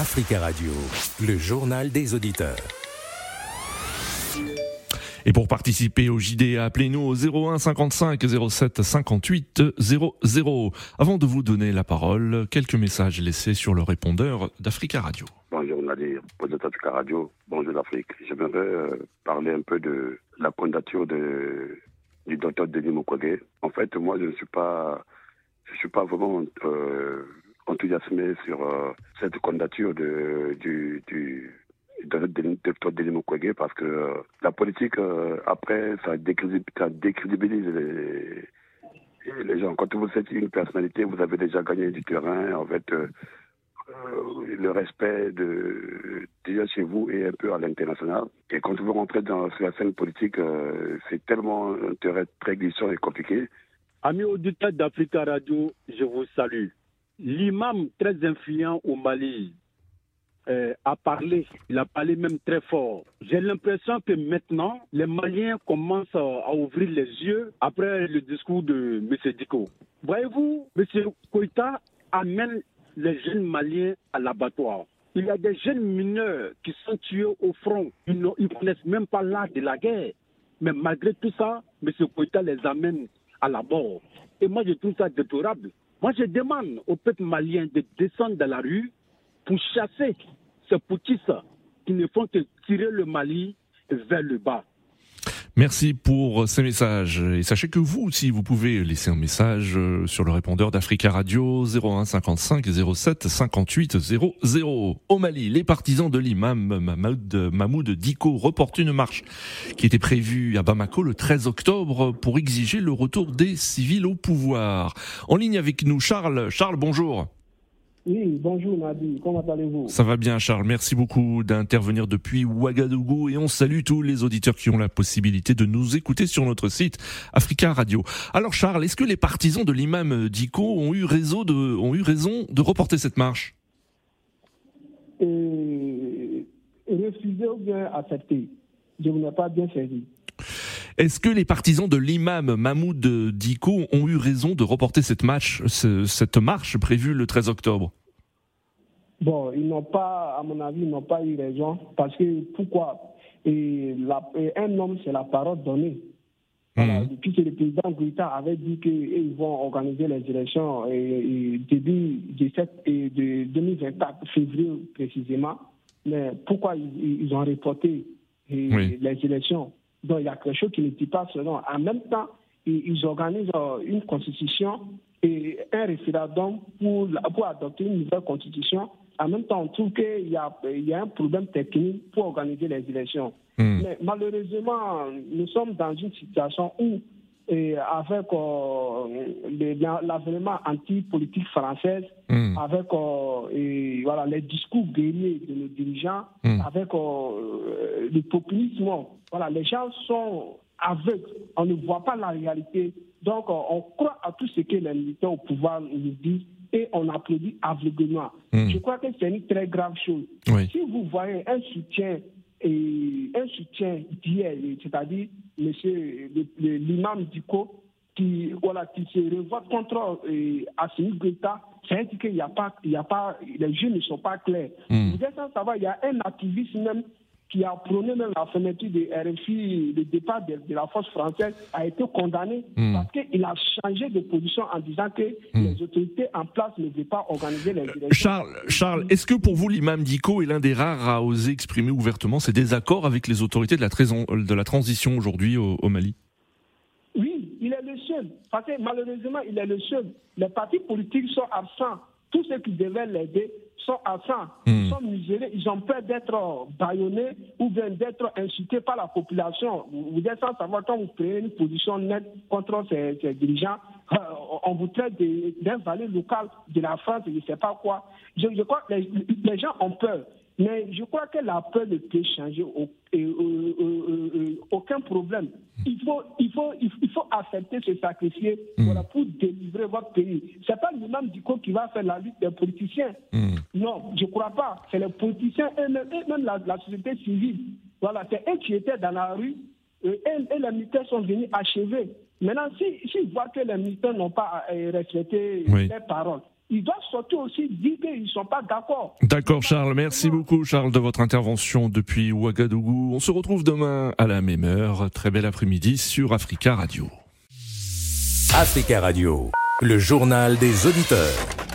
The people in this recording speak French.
Africa Radio, le journal des auditeurs. Et pour participer au JD, appelez-nous au 01 55 07 58 00. Avant de vous donner la parole, quelques messages laissés sur le répondeur d'Africa Radio. Bonjour Nadir, bonjour d'Africa Radio, bonjour d'Afrique. J'aimerais euh, parler un peu de la candidature de, du docteur Denis Mukwege. En fait, moi, je ne suis pas, je suis pas vraiment euh, enthousiasmé sur euh, cette candidature de, du, du Mukwege parce que euh, la politique, euh, après, ça décrédibilise, les, gens. Quand vous êtes une personnalité, vous avez déjà gagné du terrain. En fait, le respect de déjà chez vous et un peu à l'international. Et quand vous rentrez dans sur la scène politique, c'est tellement un terrain très glissant et compliqué. Amis auditeurs d'Africa Radio, je vous salue. L'imam très influent au Mali, euh, a parlé, il a parlé même très fort. J'ai l'impression que maintenant, les Maliens commencent à ouvrir les yeux après le discours de M. Diko. Voyez-vous, M. Koïta amène les jeunes Maliens à l'abattoir. Il y a des jeunes mineurs qui sont tués au front. Ils ne connaissent même pas l'art de la guerre. Mais malgré tout ça, M. Koïta les amène à la mort. Et moi, je trouve ça déplorable. Moi, je demande au peuple malien de descendre dans la rue pour chasser ces petits qui ne font que tirer le Mali vers le bas. Merci pour ces messages. Et sachez que vous aussi, vous pouvez laisser un message euh, sur le répondeur d'Africa Radio 01 55 07 58 00. Au Mali, les partisans de l'imam Mahmoud Diko reportent une marche qui était prévue à Bamako le 13 octobre pour exiger le retour des civils au pouvoir. En ligne avec nous, Charles. Charles, bonjour. Oui, bonjour Nadi, comment allez-vous? Ça va bien Charles, merci beaucoup d'intervenir depuis Ouagadougou et on salue tous les auditeurs qui ont la possibilité de nous écouter sur notre site Africa Radio. Alors Charles, est-ce que les partisans de l'imam Diko ont eu, raison de, ont eu raison de reporter cette marche? Euh, Refuser ou bien accepter Je n'ai pas bien saisi. Est-ce que les partisans de l'imam Mahmoud Diko ont eu raison de reporter cette, match, cette marche prévue le 13 octobre? Bon, ils n'ont pas, à mon avis, ils n'ont pas eu raison. Parce que pourquoi? Et Un homme, c'est la parole donnée. Voilà, mmh. Depuis que le président Guita avait dit qu'ils vont organiser les élections et, début de 2024, février précisément, mais pourquoi ils, ont reporté les élections? Donc il y a quelque chose qui ne dit pas selon. En même temps, ils organisent euh, une constitution et un référendum pour, pour adopter une nouvelle constitution. En même temps, on trouve qu'il y a, il y a un problème technique pour organiser les élections. Hmm. Mais malheureusement, nous sommes dans une situation où, et avec euh, l'avènement anti-politique française, hmm. avec euh, et, voilà, les discours guerriers de nos dirigeants, hmm. avec euh, le populisme voilà, les gens sont aveugles, on ne voit pas la réalité. Donc, on croit à tout ce que les militaires au pouvoir nous disent et on applaudit aveuglément. Hmm. Je crois que c'est une très grave chose. Si vous voyez un soutien et un soutien d'hier, c'est-à-dire l'imam Diko, qui, voilà, qui se revoit contre euh, Assimi Goïta, c'est qu'il n'y a pas, il y a pas, les jeux ne sont pas clairs. Hmm. Vous êtes sans savoir, il y a un activiste même qui a prôné même la fenêtre de RFI, le départ de, la force française, a été condamné hmm. parce qu'il a changé de position en disant que hmm. les autorités en place ne veulent pas organiser les élections. Charles, Charles est-ce que pour vous, l'imam Diko est l'un des rares à oser exprimer ouvertement ses désaccords avec les autorités de la, de la transition aujourd'hui au, Mali? Oui, il est le seul. Parce que malheureusement, il est le seul. Les partis politiques sont absents. Tous ceux qui devaient l'aider sont absents, hmm. sont misérés, ils ont peur d'être baïonnés ou bien d'être insultés par la population. Vous êtes sans savoir quand vous prenez une position nette contre ces, dirigeants, euh, on vous traite d'un valet local de la France, je ne sais pas quoi. Je, crois que les gens ont peur. Mais je crois que la peur ne peut changer aucun problème. Il faut, il, faut, il faut accepter se sacrifier hmm. pour délivrer votre pays. Ce n'est pas l'imam Diko qui va faire la lutte des politiciens. Hmm. Non, je ne crois pas. C'est les politiciens et même, la, société civile. Voilà, c'est eux qui étaient dans la rue et, les militaires sont venus achever. Maintenant, s'ils si, voient que les militaires n'ont pas euh, respecté leurs paroles, ils doivent sortir aussi dire qu'ils ne sont pas d'accord. D'accord Charles, merci beaucoup Charles de votre intervention depuis Ouagadougou. On se retrouve demain à la même heure. Très bel après-midi sur Africa Radio. Africa Radio, le journal des auditeurs.